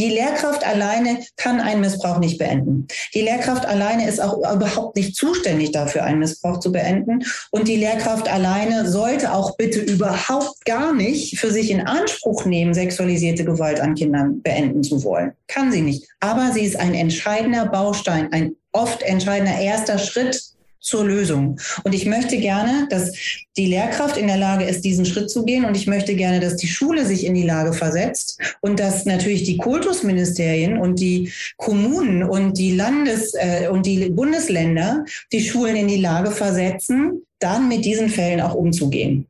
Die Lehrkraft alleine kann einen Missbrauch nicht beenden. Die Lehrkraft alleine ist auch überhaupt nicht zuständig dafür, einen Missbrauch zu beenden. Und die Lehrkraft alleine sollte auch bitte überhaupt gar nicht für sich in Anspruch nehmen, sexualisierte Gewalt an Kindern beenden zu wollen. Kann sie nicht. Aber sie ist ein entscheidender Baustein, ein oft entscheidender erster Schritt zur Lösung. Und ich möchte gerne, dass die Lehrkraft in der Lage ist, diesen Schritt zu gehen. Und ich möchte gerne, dass die Schule sich in die Lage versetzt und dass natürlich die Kultusministerien und die Kommunen und die Landes- äh, und die Bundesländer die Schulen in die Lage versetzen, dann mit diesen Fällen auch umzugehen.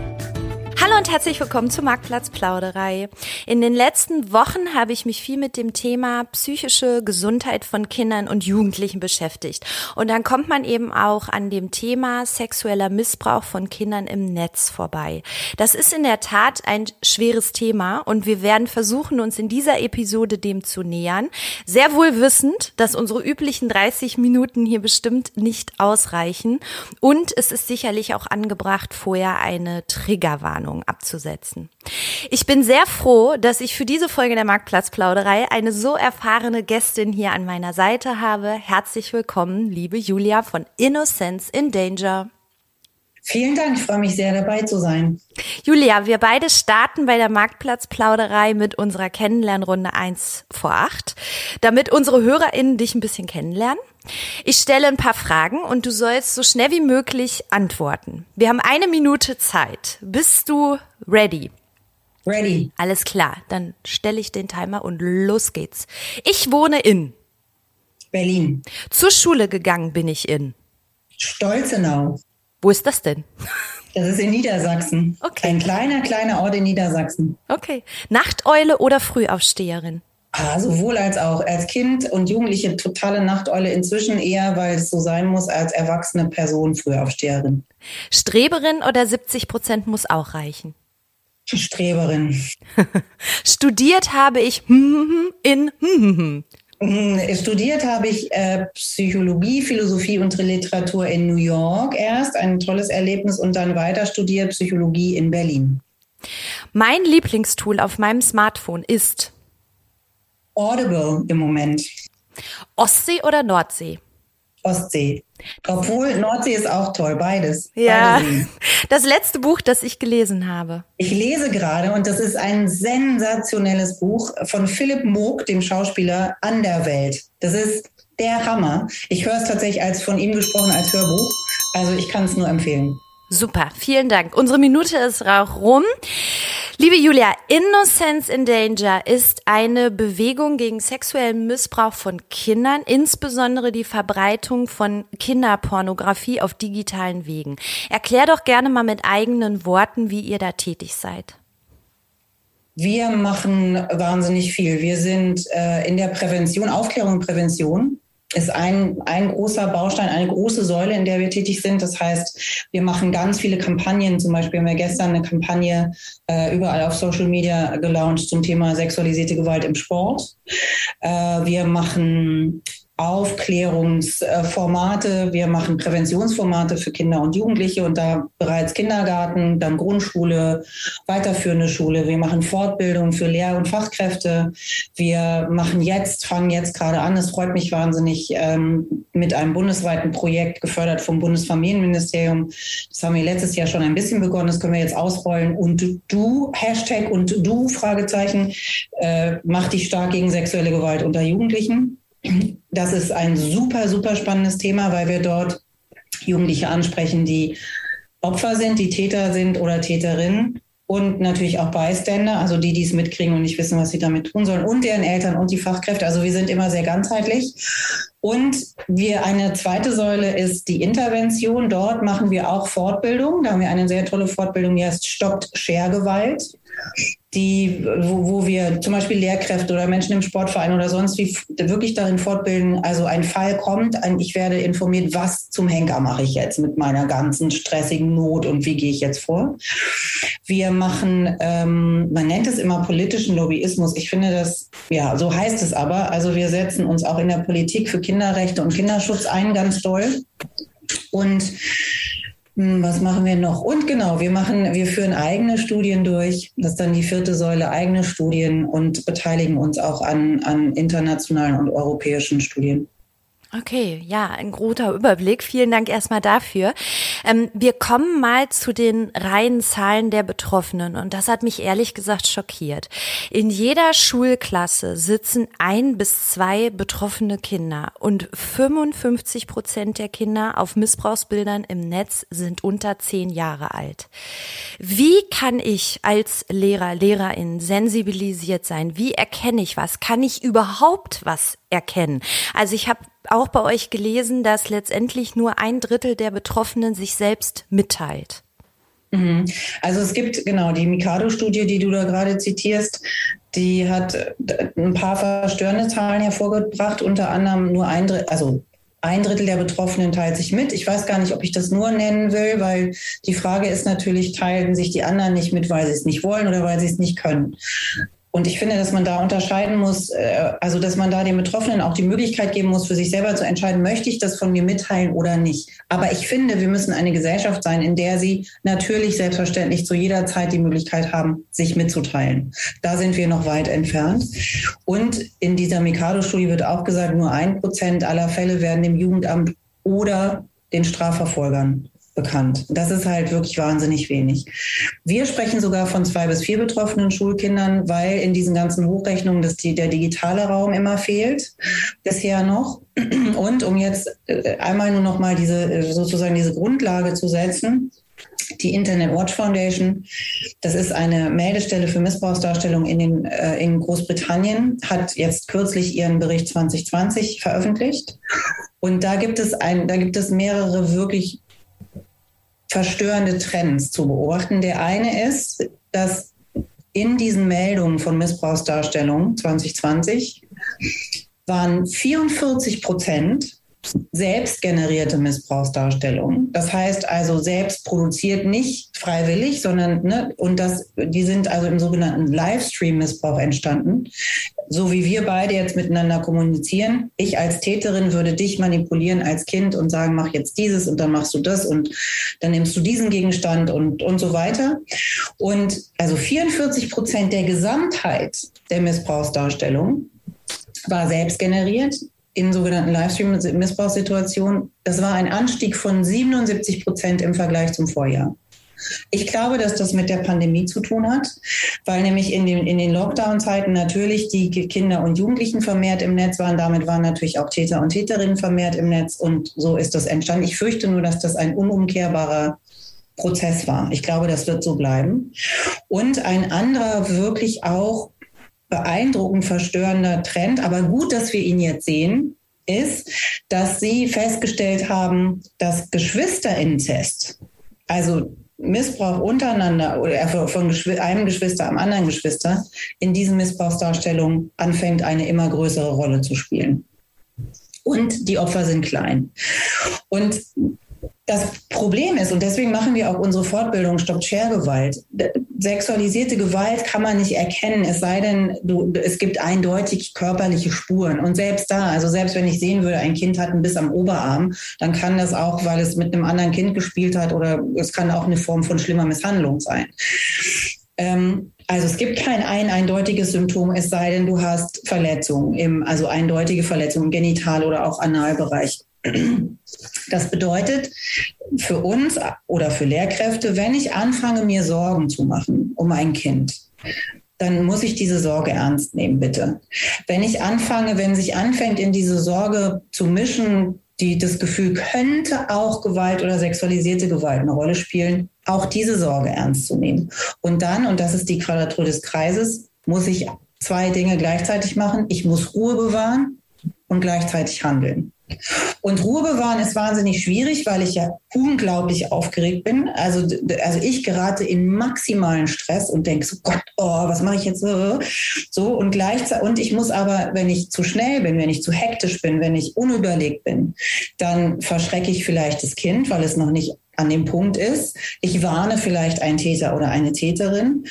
Hallo und herzlich willkommen zur Marktplatzplauderei. In den letzten Wochen habe ich mich viel mit dem Thema psychische Gesundheit von Kindern und Jugendlichen beschäftigt. Und dann kommt man eben auch an dem Thema sexueller Missbrauch von Kindern im Netz vorbei. Das ist in der Tat ein schweres Thema und wir werden versuchen, uns in dieser Episode dem zu nähern. Sehr wohl wissend, dass unsere üblichen 30 Minuten hier bestimmt nicht ausreichen. Und es ist sicherlich auch angebracht, vorher eine Triggerwarnung Spannung abzusetzen. Ich bin sehr froh, dass ich für diese Folge der Marktplatzplauderei eine so erfahrene Gästin hier an meiner Seite habe. Herzlich willkommen, liebe Julia von Innocence in Danger. Vielen Dank, ich freue mich sehr dabei zu sein. Julia, wir beide starten bei der Marktplatzplauderei mit unserer Kennenlernrunde 1 vor 8, damit unsere HörerInnen dich ein bisschen kennenlernen. Ich stelle ein paar Fragen und du sollst so schnell wie möglich antworten. Wir haben eine Minute Zeit. Bist du ready? Ready. Alles klar, dann stelle ich den Timer und los geht's. Ich wohne in Berlin. Zur Schule gegangen bin ich in Stolzenau. Wo ist das denn? Das ist in Niedersachsen. Okay. Ein kleiner, kleiner Ort in Niedersachsen. Okay. Nachteule oder Frühaufsteherin? Ah, sowohl als auch. Als Kind und Jugendliche totale Nachteule. Inzwischen eher, weil es so sein muss, als erwachsene Person Frühaufsteherin. Streberin oder 70 Prozent muss auch reichen? Streberin. Studiert habe ich in hm, studiert habe ich äh, Psychologie, Philosophie und Literatur in New York erst, ein tolles Erlebnis und dann weiter studiert Psychologie in Berlin. Mein Lieblingstool auf meinem Smartphone ist Audible im Moment. Ostsee oder Nordsee? Ostsee. Obwohl Nordsee ist auch toll, beides. Ja. Beide das letzte Buch, das ich gelesen habe. Ich lese gerade und das ist ein sensationelles Buch von Philipp Moog, dem Schauspieler An der Welt. Das ist der Hammer. Ich höre es tatsächlich als von ihm gesprochen als Hörbuch. Also ich kann es nur empfehlen. Super, vielen Dank. Unsere Minute ist auch rum. Liebe Julia, Innocence in Danger ist eine Bewegung gegen sexuellen Missbrauch von Kindern, insbesondere die Verbreitung von Kinderpornografie auf digitalen Wegen. Erklär doch gerne mal mit eigenen Worten, wie ihr da tätig seid. Wir machen wahnsinnig viel. Wir sind äh, in der Prävention, Aufklärung und Prävention ist ein, ein großer Baustein, eine große Säule, in der wir tätig sind. Das heißt, wir machen ganz viele Kampagnen. Zum Beispiel haben wir gestern eine Kampagne äh, überall auf Social Media gelauncht zum Thema sexualisierte Gewalt im Sport. Äh, wir machen Aufklärungsformate, wir machen Präventionsformate für Kinder und Jugendliche und da bereits Kindergarten, dann Grundschule, weiterführende Schule. Wir machen Fortbildung für Lehr- und Fachkräfte. Wir machen jetzt, fangen jetzt gerade an, es freut mich wahnsinnig, ähm, mit einem bundesweiten Projekt gefördert vom Bundesfamilienministerium. Das haben wir letztes Jahr schon ein bisschen begonnen, das können wir jetzt ausrollen. Und du, Hashtag und du, Fragezeichen, äh, mach dich stark gegen sexuelle Gewalt unter Jugendlichen. Das ist ein super, super spannendes Thema, weil wir dort Jugendliche ansprechen, die Opfer sind, die Täter sind oder Täterinnen und natürlich auch Beiständer, also die, die es mitkriegen und nicht wissen, was sie damit tun sollen, und deren Eltern und die Fachkräfte. Also wir sind immer sehr ganzheitlich. Und wir eine zweite Säule ist die Intervention. Dort machen wir auch Fortbildung. Da haben wir eine sehr tolle Fortbildung, die heißt Stoppt Schergewalt die, wo, wo wir zum Beispiel Lehrkräfte oder Menschen im Sportverein oder sonst wie wirklich darin fortbilden, also ein Fall kommt, ein, ich werde informiert, was zum Henker mache ich jetzt mit meiner ganzen stressigen Not und wie gehe ich jetzt vor. Wir machen, ähm, man nennt es immer politischen Lobbyismus. Ich finde das, ja, so heißt es aber. Also wir setzen uns auch in der Politik für Kinderrechte und Kinderschutz ein, ganz doll. Und hm, was machen wir noch? Und genau, wir machen, wir führen eigene Studien durch. Das ist dann die vierte Säule, eigene Studien und beteiligen uns auch an, an internationalen und europäischen Studien. Okay, ja, ein guter Überblick. Vielen Dank erstmal dafür. Ähm, wir kommen mal zu den reinen Zahlen der Betroffenen und das hat mich ehrlich gesagt schockiert. In jeder Schulklasse sitzen ein bis zwei betroffene Kinder und 55 Prozent der Kinder auf Missbrauchsbildern im Netz sind unter zehn Jahre alt. Wie kann ich als Lehrer, Lehrerin sensibilisiert sein? Wie erkenne ich was? Kann ich überhaupt was erkennen? Also ich habe auch bei euch gelesen, dass letztendlich nur ein Drittel der Betroffenen sich selbst mitteilt. Mhm. Also es gibt genau die Mikado-Studie, die du da gerade zitierst, die hat ein paar verstörende Zahlen hervorgebracht, unter anderem nur ein Drittel, also ein Drittel der Betroffenen teilt sich mit. Ich weiß gar nicht, ob ich das nur nennen will, weil die Frage ist natürlich, teilen sich die anderen nicht mit, weil sie es nicht wollen oder weil sie es nicht können. Und ich finde, dass man da unterscheiden muss, äh, also dass man da den Betroffenen auch die Möglichkeit geben muss, für sich selber zu entscheiden, möchte ich das von mir mitteilen oder nicht. Aber ich finde, wir müssen eine Gesellschaft sein, in der sie natürlich selbstverständlich zu jeder Zeit die Möglichkeit haben, sich mitzuteilen. Da sind wir noch weit entfernt. Und in dieser Mikado-Studie wird auch gesagt, nur ein Prozent aller Fälle werden dem Jugendamt oder den Strafverfolgern bekannt. Das ist halt wirklich wahnsinnig wenig. Wir sprechen sogar von zwei bis vier betroffenen Schulkindern, weil in diesen ganzen Hochrechnungen das, die, der digitale Raum immer fehlt, bisher noch. Und um jetzt äh, einmal nur noch mal diese, äh, sozusagen diese Grundlage zu setzen, die Internet Watch Foundation, das ist eine Meldestelle für Missbrauchsdarstellung in, den, äh, in Großbritannien, hat jetzt kürzlich ihren Bericht 2020 veröffentlicht. Und da gibt es ein, da gibt es mehrere wirklich verstörende Trends zu beobachten. Der eine ist, dass in diesen Meldungen von Missbrauchsdarstellungen 2020 waren 44 Prozent selbstgenerierte Missbrauchsdarstellungen. Das heißt also selbst produziert, nicht freiwillig, sondern ne, und das, die sind also im sogenannten Livestream-Missbrauch entstanden. So wie wir beide jetzt miteinander kommunizieren. Ich als Täterin würde dich manipulieren als Kind und sagen, mach jetzt dieses und dann machst du das und dann nimmst du diesen Gegenstand und, und so weiter. Und also 44 Prozent der Gesamtheit der Missbrauchsdarstellung war selbst generiert in sogenannten Livestream-Missbrauchssituationen. Das war ein Anstieg von 77 Prozent im Vergleich zum Vorjahr. Ich glaube, dass das mit der Pandemie zu tun hat, weil nämlich in den, in den Lockdown-Zeiten natürlich die Kinder und Jugendlichen vermehrt im Netz waren. Damit waren natürlich auch Täter und Täterinnen vermehrt im Netz und so ist das entstanden. Ich fürchte nur, dass das ein unumkehrbarer Prozess war. Ich glaube, das wird so bleiben. Und ein anderer wirklich auch beeindruckend verstörender Trend, aber gut, dass wir ihn jetzt sehen, ist, dass sie festgestellt haben, dass Geschwisterinzest, also Missbrauch untereinander oder von einem Geschwister am anderen Geschwister, in diesen Missbrauchsdarstellungen anfängt, eine immer größere Rolle zu spielen. Und die Opfer sind klein. Und das Problem ist, und deswegen machen wir auch unsere Fortbildung Stoppt Schergewalt. Sexualisierte Gewalt kann man nicht erkennen, es sei denn, du, es gibt eindeutig körperliche Spuren. Und selbst da, also selbst wenn ich sehen würde, ein Kind hat einen Biss am Oberarm, dann kann das auch, weil es mit einem anderen Kind gespielt hat oder es kann auch eine Form von schlimmer Misshandlung sein. Ähm, also es gibt kein ein eindeutiges Symptom, es sei denn, du hast Verletzungen, im, also eindeutige Verletzungen im Genital- oder auch Analbereich. Das bedeutet für uns oder für Lehrkräfte, wenn ich anfange, mir Sorgen zu machen um ein Kind, dann muss ich diese Sorge ernst nehmen, bitte. Wenn ich anfange, wenn sich anfängt, in diese Sorge zu mischen, die, das Gefühl, könnte auch Gewalt oder sexualisierte Gewalt eine Rolle spielen, auch diese Sorge ernst zu nehmen. Und dann, und das ist die Quadratur des Kreises, muss ich zwei Dinge gleichzeitig machen. Ich muss Ruhe bewahren und gleichzeitig handeln. Und Ruhe bewahren ist wahnsinnig schwierig, weil ich ja unglaublich aufgeregt bin. Also, also ich gerate in maximalen Stress und denke so, Gott, oh, was mache ich jetzt? So und gleichzeitig, und ich muss aber, wenn ich zu schnell bin, wenn ich zu hektisch bin, wenn ich unüberlegt bin, dann verschrecke ich vielleicht das Kind, weil es noch nicht an dem Punkt ist. Ich warne vielleicht einen Täter oder eine Täterin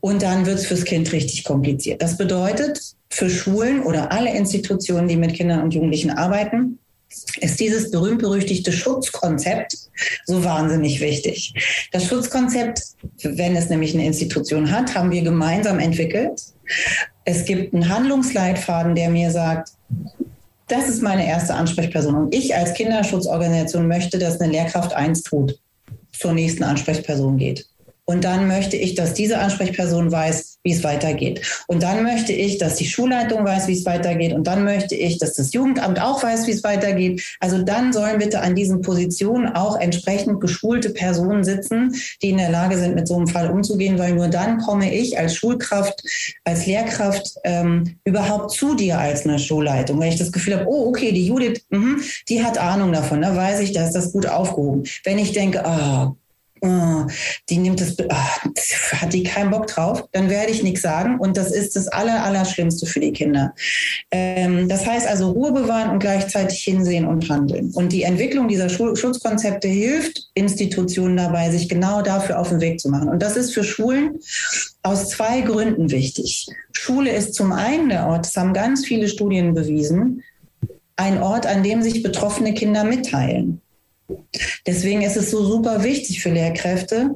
und dann wird es fürs Kind richtig kompliziert. Das bedeutet, für Schulen oder alle Institutionen, die mit Kindern und Jugendlichen arbeiten, ist dieses berühmt-berüchtigte Schutzkonzept so wahnsinnig wichtig. Das Schutzkonzept, wenn es nämlich eine Institution hat, haben wir gemeinsam entwickelt. Es gibt einen Handlungsleitfaden, der mir sagt, das ist meine erste Ansprechperson. Und ich als Kinderschutzorganisation möchte, dass eine Lehrkraft eins tut, zur nächsten Ansprechperson geht. Und dann möchte ich, dass diese Ansprechperson weiß, wie es weitergeht. Und dann möchte ich, dass die Schulleitung weiß, wie es weitergeht. Und dann möchte ich, dass das Jugendamt auch weiß, wie es weitergeht. Also dann sollen bitte an diesen Positionen auch entsprechend geschulte Personen sitzen, die in der Lage sind, mit so einem Fall umzugehen, weil nur dann komme ich als Schulkraft, als Lehrkraft ähm, überhaupt zu dir als eine Schulleitung. Wenn ich das Gefühl habe, oh, okay, die Judith, mh, die hat Ahnung davon, da weiß ich, da ist das gut aufgehoben. Wenn ich denke, ah, oh, oh, die nimmt das, oh, hat die keinen Bock drauf, dann werde ich nichts sagen. Und das ist das Aller, Allerschlimmste für die Kinder. Ähm, das heißt also Ruhe bewahren und gleichzeitig hinsehen und handeln. Und die Entwicklung dieser Schutzkonzepte hilft Institutionen dabei, sich genau dafür auf den Weg zu machen. Und das ist für Schulen aus zwei Gründen wichtig. Schule ist zum einen der Ort, das haben ganz viele Studien bewiesen, ein Ort, an dem sich betroffene Kinder mitteilen. Deswegen ist es so super wichtig für Lehrkräfte,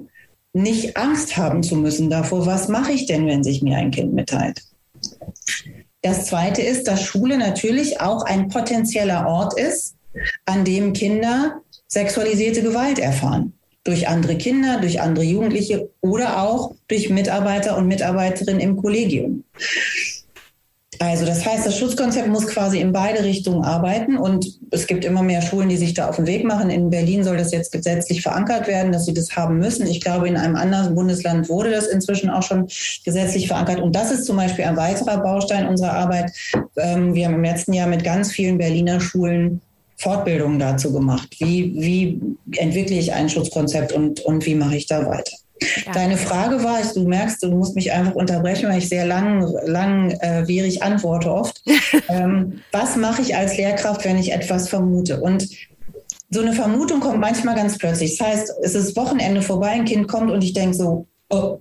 nicht Angst haben zu müssen davor, was mache ich denn, wenn sich mir ein Kind mitteilt. Das Zweite ist, dass Schule natürlich auch ein potenzieller Ort ist, an dem Kinder sexualisierte Gewalt erfahren. Durch andere Kinder, durch andere Jugendliche oder auch durch Mitarbeiter und Mitarbeiterinnen im Kollegium. Also das heißt, das Schutzkonzept muss quasi in beide Richtungen arbeiten und es gibt immer mehr Schulen, die sich da auf den Weg machen. In Berlin soll das jetzt gesetzlich verankert werden, dass sie das haben müssen. Ich glaube, in einem anderen Bundesland wurde das inzwischen auch schon gesetzlich verankert. Und das ist zum Beispiel ein weiterer Baustein unserer Arbeit. Ähm, wir haben im letzten Jahr mit ganz vielen Berliner Schulen Fortbildungen dazu gemacht. Wie, wie entwickle ich ein Schutzkonzept und, und wie mache ich da weiter? Ja. Deine Frage war, du merkst, du musst mich einfach unterbrechen, weil ich sehr lang, langwierig äh, antworte oft. ähm, was mache ich als Lehrkraft, wenn ich etwas vermute? Und so eine Vermutung kommt manchmal ganz plötzlich. Das heißt, es ist Wochenende vorbei, ein Kind kommt und ich denke so, oh,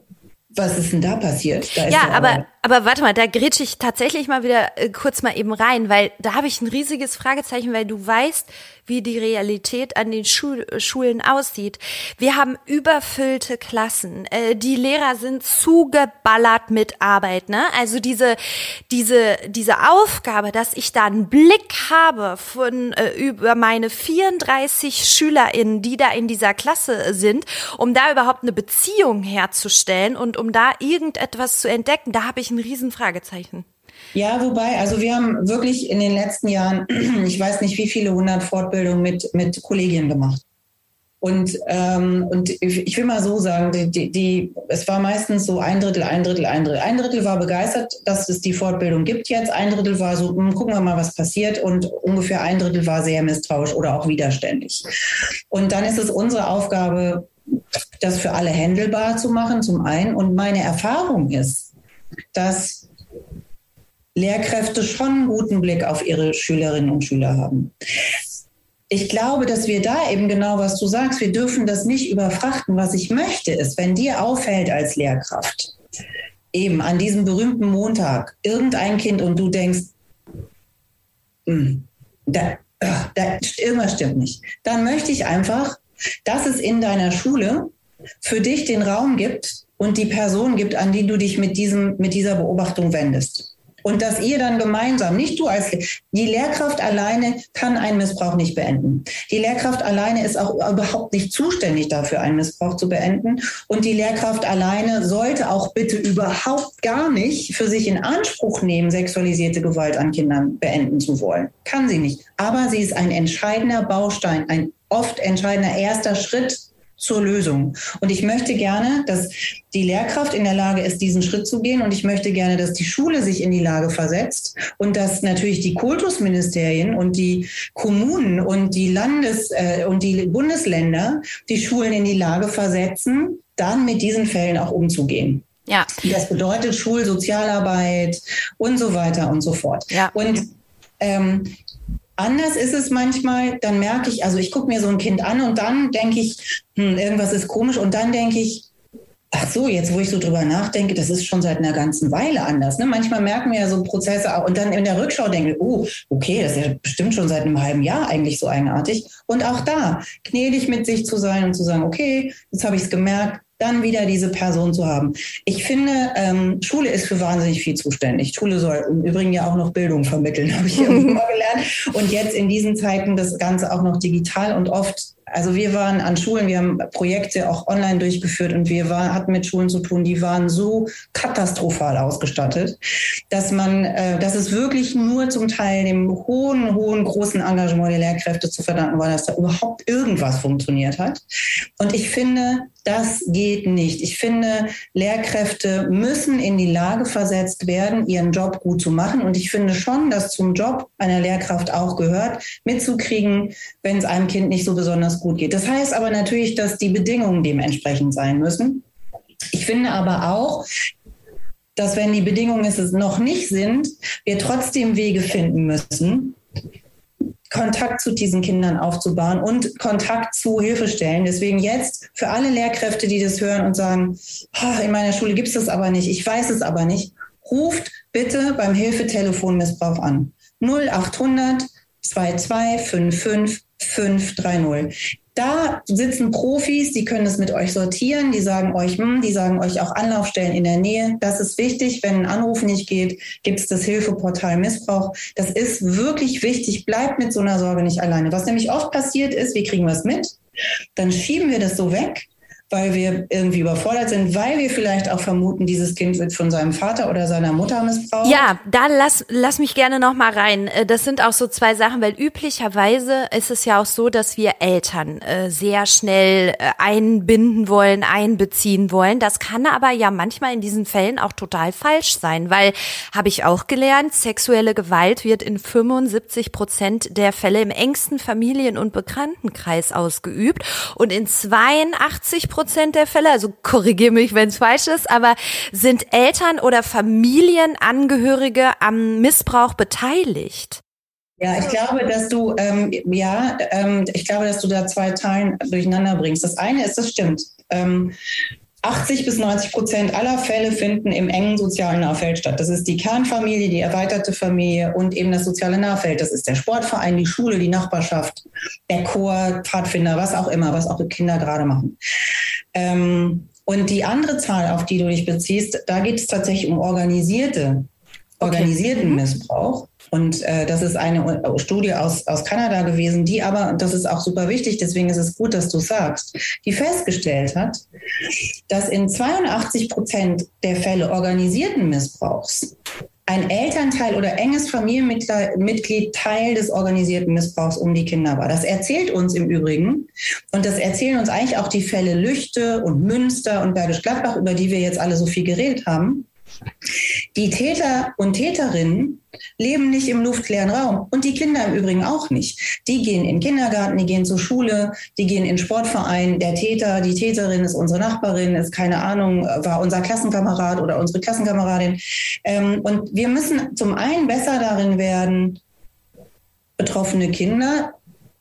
was ist denn da passiert? Da ja, aber, aber warte mal, da grätsche ich tatsächlich mal wieder äh, kurz mal eben rein, weil da habe ich ein riesiges Fragezeichen, weil du weißt, wie die Realität an den Schul Schulen aussieht. Wir haben überfüllte Klassen. Äh, die Lehrer sind zugeballert mit Arbeit. Ne? Also diese, diese, diese Aufgabe, dass ich da einen Blick habe von äh, über meine 34 SchülerInnen, die da in dieser Klasse sind, um da überhaupt eine Beziehung herzustellen und um da irgendetwas zu entdecken, da habe ich ein Riesenfragezeichen. Ja, wobei, also wir haben wirklich in den letzten Jahren, ich weiß nicht wie viele hundert Fortbildungen mit, mit Kollegien gemacht. Und, ähm, und ich will mal so sagen, die, die, die, es war meistens so ein Drittel, ein Drittel, ein Drittel. Ein Drittel war begeistert, dass es die Fortbildung gibt jetzt. Ein Drittel war so, hm, gucken wir mal, was passiert. Und ungefähr ein Drittel war sehr misstrauisch oder auch widerständig. Und dann ist es unsere Aufgabe, das für alle händelbar zu machen, zum einen. Und meine Erfahrung ist, dass Lehrkräfte schon einen guten Blick auf ihre Schülerinnen und Schüler haben. Ich glaube, dass wir da eben genau, was du sagst, wir dürfen das nicht überfrachten. Was ich möchte, ist, wenn dir auffällt als Lehrkraft, eben an diesem berühmten Montag, irgendein Kind und du denkst, hm, da, da, irgendwas stimmt nicht, dann möchte ich einfach, dass es in deiner Schule für dich den Raum gibt und die Person gibt, an die du dich mit, diesem, mit dieser Beobachtung wendest. Und dass ihr dann gemeinsam, nicht du als, die Lehrkraft alleine kann einen Missbrauch nicht beenden. Die Lehrkraft alleine ist auch überhaupt nicht zuständig dafür, einen Missbrauch zu beenden. Und die Lehrkraft alleine sollte auch bitte überhaupt gar nicht für sich in Anspruch nehmen, sexualisierte Gewalt an Kindern beenden zu wollen. Kann sie nicht. Aber sie ist ein entscheidender Baustein, ein oft entscheidender erster Schritt zur Lösung. Und ich möchte gerne, dass die Lehrkraft in der Lage ist, diesen Schritt zu gehen. Und ich möchte gerne, dass die Schule sich in die Lage versetzt und dass natürlich die Kultusministerien und die Kommunen und die Landes- äh, und die Bundesländer die Schulen in die Lage versetzen, dann mit diesen Fällen auch umzugehen. Ja. Das bedeutet Schulsozialarbeit und so weiter und so fort. Ja. Und ähm, Anders ist es manchmal, dann merke ich, also ich gucke mir so ein Kind an und dann denke ich, hm, irgendwas ist komisch und dann denke ich, ach so, jetzt wo ich so drüber nachdenke, das ist schon seit einer ganzen Weile anders. Ne? Manchmal merken wir ja so Prozesse auch und dann in der Rückschau denke ich, oh, okay, das ist ja bestimmt schon seit einem halben Jahr eigentlich so eigenartig. Und auch da, gnädig mit sich zu sein und zu sagen, okay, jetzt habe ich es gemerkt, dann wieder diese Person zu haben. Ich finde, ähm, Schule ist für wahnsinnig viel zuständig. Schule soll im Übrigen ja auch noch Bildung vermitteln, habe ich irgendwann mal gelernt. Und jetzt in diesen Zeiten das Ganze auch noch digital und oft also wir waren an Schulen, wir haben Projekte auch online durchgeführt und wir war, hatten mit Schulen zu tun, die waren so katastrophal ausgestattet, dass man, äh, dass es wirklich nur zum Teil dem hohen, hohen, großen Engagement der Lehrkräfte zu verdanken war, dass da überhaupt irgendwas funktioniert hat. Und ich finde, das geht nicht. Ich finde, Lehrkräfte müssen in die Lage versetzt werden, ihren Job gut zu machen. Und ich finde schon, dass zum Job einer Lehrkraft auch gehört, mitzukriegen, wenn es einem Kind nicht so besonders gut geht. Das heißt aber natürlich, dass die Bedingungen dementsprechend sein müssen. Ich finde aber auch, dass wenn die Bedingungen es noch nicht sind, wir trotzdem Wege finden müssen, Kontakt zu diesen Kindern aufzubauen und Kontakt zu Hilfestellen. Deswegen jetzt für alle Lehrkräfte, die das hören und sagen, in meiner Schule gibt es das aber nicht, ich weiß es aber nicht, ruft bitte beim Hilfetelefon Missbrauch an. 0800 22 55 530. Da sitzen Profis, die können es mit euch sortieren, die sagen euch, hm, die sagen euch auch Anlaufstellen in der Nähe. Das ist wichtig. Wenn ein Anruf nicht geht, gibt es das Hilfeportal Missbrauch. Das ist wirklich wichtig. Bleibt mit so einer Sorge nicht alleine. Was nämlich oft passiert ist, wir kriegen was mit, dann schieben wir das so weg weil wir irgendwie überfordert sind, weil wir vielleicht auch vermuten, dieses Kind wird von seinem Vater oder seiner Mutter missbraucht. Ja, da lass, lass mich gerne noch mal rein. Äh, das sind auch so zwei Sachen, weil üblicherweise ist es ja auch so, dass wir Eltern äh, sehr schnell äh, einbinden wollen, einbeziehen wollen. Das kann aber ja manchmal in diesen Fällen auch total falsch sein, weil, habe ich auch gelernt, sexuelle Gewalt wird in 75 Prozent der Fälle im engsten Familien- und Bekanntenkreis ausgeübt und in 82 Prozent Prozent der Fälle, also korrigiere mich, wenn es falsch ist, aber sind Eltern oder Familienangehörige am Missbrauch beteiligt? Ja, ich glaube, dass du ähm, ja, ähm, ich glaube, dass du da zwei Teilen durcheinander bringst. Das eine ist, das stimmt. Ähm, 80 bis 90 Prozent aller Fälle finden im engen sozialen Nahfeld statt. Das ist die Kernfamilie, die erweiterte Familie und eben das soziale Nahfeld. Das ist der Sportverein, die Schule, die Nachbarschaft, der Chor, Pfadfinder, was auch immer, was auch Kinder gerade machen. Ähm, und die andere Zahl, auf die du dich beziehst, da geht es tatsächlich um organisierte, organisierten okay. Mhm. Missbrauch. Und äh, das ist eine Studie aus, aus Kanada gewesen, die aber, und das ist auch super wichtig, deswegen ist es gut, dass du sagst, die festgestellt hat, dass in 82 Prozent der Fälle organisierten Missbrauchs ein Elternteil oder enges Familienmitglied Teil des organisierten Missbrauchs um die Kinder war. Das erzählt uns im Übrigen, und das erzählen uns eigentlich auch die Fälle Lüchte und Münster und Bergisch Gladbach, über die wir jetzt alle so viel geredet haben, die Täter und Täterinnen leben nicht im luftleeren Raum und die Kinder im Übrigen auch nicht. Die gehen in den Kindergarten, die gehen zur Schule, die gehen in den Sportverein. Der Täter, die Täterin ist unsere Nachbarin, ist keine Ahnung, war unser Klassenkamerad oder unsere Klassenkameradin. Ähm, und wir müssen zum einen besser darin werden, betroffene Kinder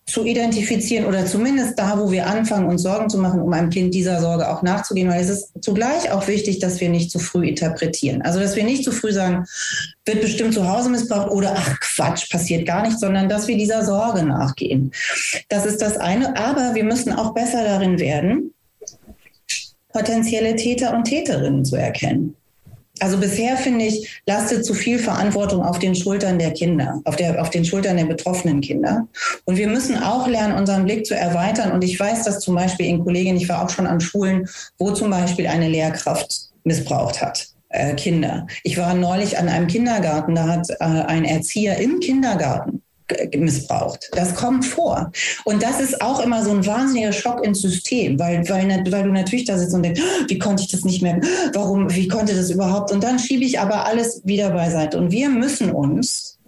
zu identifizieren oder zumindest da, wo wir anfangen, uns Sorgen zu machen, um einem Kind dieser Sorge auch nachzugehen, weil es ist zugleich auch wichtig, dass wir nicht zu früh interpretieren. Also, dass wir nicht zu früh sagen, wird bestimmt zu Hause missbraucht oder ach Quatsch, passiert gar nicht, sondern dass wir dieser Sorge nachgehen. Das ist das eine. Aber wir müssen auch besser darin werden, potenzielle Täter und Täterinnen zu erkennen. Also bisher finde ich, lastet zu viel Verantwortung auf den Schultern der Kinder, auf, der, auf den Schultern der betroffenen Kinder. Und wir müssen auch lernen, unseren Blick zu erweitern. Und ich weiß, dass zum Beispiel in Kolleginnen, ich war auch schon an Schulen, wo zum Beispiel eine Lehrkraft missbraucht hat. Äh, Kinder. Ich war neulich an einem Kindergarten, da hat äh, ein Erzieher im Kindergarten missbraucht. Das kommt vor. Und das ist auch immer so ein wahnsinniger Schock ins System, weil, weil, weil du natürlich da sitzt und denkst, oh, wie konnte ich das nicht mehr, warum, wie konnte das überhaupt? Und dann schiebe ich aber alles wieder beiseite. Und wir müssen uns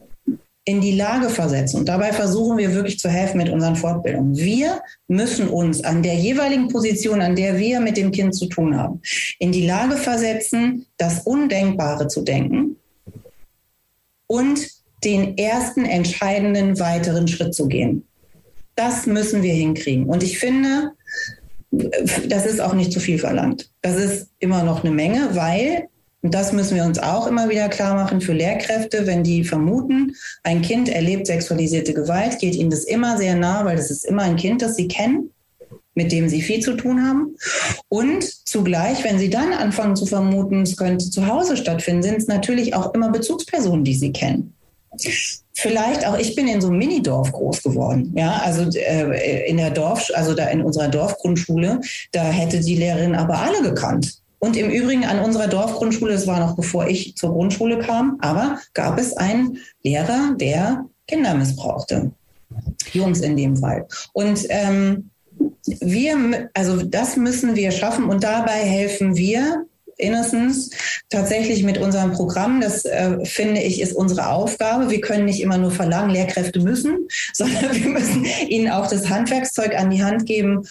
in die Lage versetzen. Und dabei versuchen wir wirklich zu helfen mit unseren Fortbildungen. Wir müssen uns an der jeweiligen Position, an der wir mit dem Kind zu tun haben, in die Lage versetzen, das Undenkbare zu denken und den ersten entscheidenden weiteren Schritt zu gehen. Das müssen wir hinkriegen. Und ich finde, das ist auch nicht zu viel verlangt. Das ist immer noch eine Menge, weil, und das müssen wir uns auch immer wieder klar machen für Lehrkräfte, wenn die vermuten, ein Kind erlebt sexualisierte Gewalt, geht ihnen das immer sehr nah, weil das ist immer ein Kind, das sie kennen mit dem sie viel zu tun haben. Und zugleich, wenn sie dann anfangen zu vermuten, es könnte zu Hause stattfinden, sind es natürlich auch immer Bezugspersonen, die sie kennen. Vielleicht auch, ich bin in so einem Minidorf groß geworden. Ja, also äh, in der Dorf, also da in unserer Dorfgrundschule, da hätte die Lehrerin aber alle gekannt. Und im Übrigen an unserer Dorfgrundschule, das war noch bevor ich zur Grundschule kam, aber gab es einen Lehrer, der Kinder missbrauchte. Jungs in dem Fall. Und ähm, wir, also das müssen wir schaffen und dabei helfen wir Innocence tatsächlich mit unserem Programm. Das äh, finde ich ist unsere Aufgabe. Wir können nicht immer nur verlangen, Lehrkräfte müssen, sondern wir müssen ihnen auch das Handwerkszeug an die Hand geben,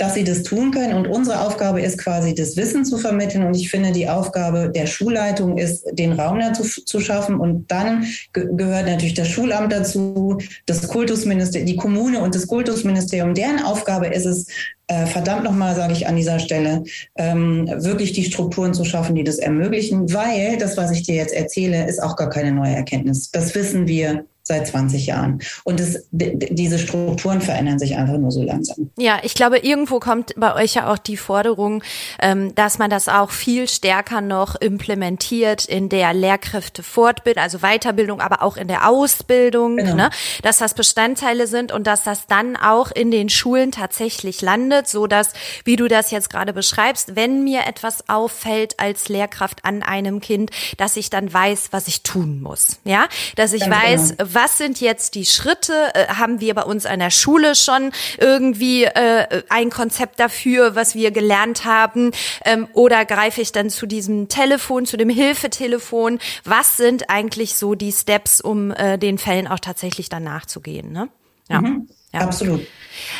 dass sie das tun können. Und unsere Aufgabe ist quasi, das Wissen zu vermitteln. Und ich finde, die Aufgabe der Schulleitung ist, den Raum dazu zu schaffen. Und dann ge gehört natürlich das Schulamt dazu, das Kultusministerium, die Kommune und das Kultusministerium. Deren Aufgabe ist es, äh, verdammt nochmal, sage ich an dieser Stelle, ähm, wirklich die Strukturen zu schaffen, die das ermöglichen, weil das, was ich dir jetzt erzähle, ist auch gar keine neue Erkenntnis. Das wissen wir seit 20 Jahren. Und es, diese Strukturen verändern sich einfach nur so langsam. Ja, ich glaube, irgendwo kommt bei euch ja auch die Forderung, ähm, dass man das auch viel stärker noch implementiert in der Lehrkräftefortbildung, also Weiterbildung, aber auch in der Ausbildung, genau. ne? dass das Bestandteile sind und dass das dann auch in den Schulen tatsächlich landet, so dass, wie du das jetzt gerade beschreibst, wenn mir etwas auffällt als Lehrkraft an einem Kind, dass ich dann weiß, was ich tun muss. Ja, dass ich Ganz weiß, genau was sind jetzt die Schritte? Äh, haben wir bei uns an der Schule schon irgendwie äh, ein Konzept dafür, was wir gelernt haben? Ähm, oder greife ich dann zu diesem Telefon, zu dem Hilfetelefon? Was sind eigentlich so die Steps, um äh, den Fällen auch tatsächlich dann nachzugehen? Ne? Ja. Mhm. Ja. Absolut.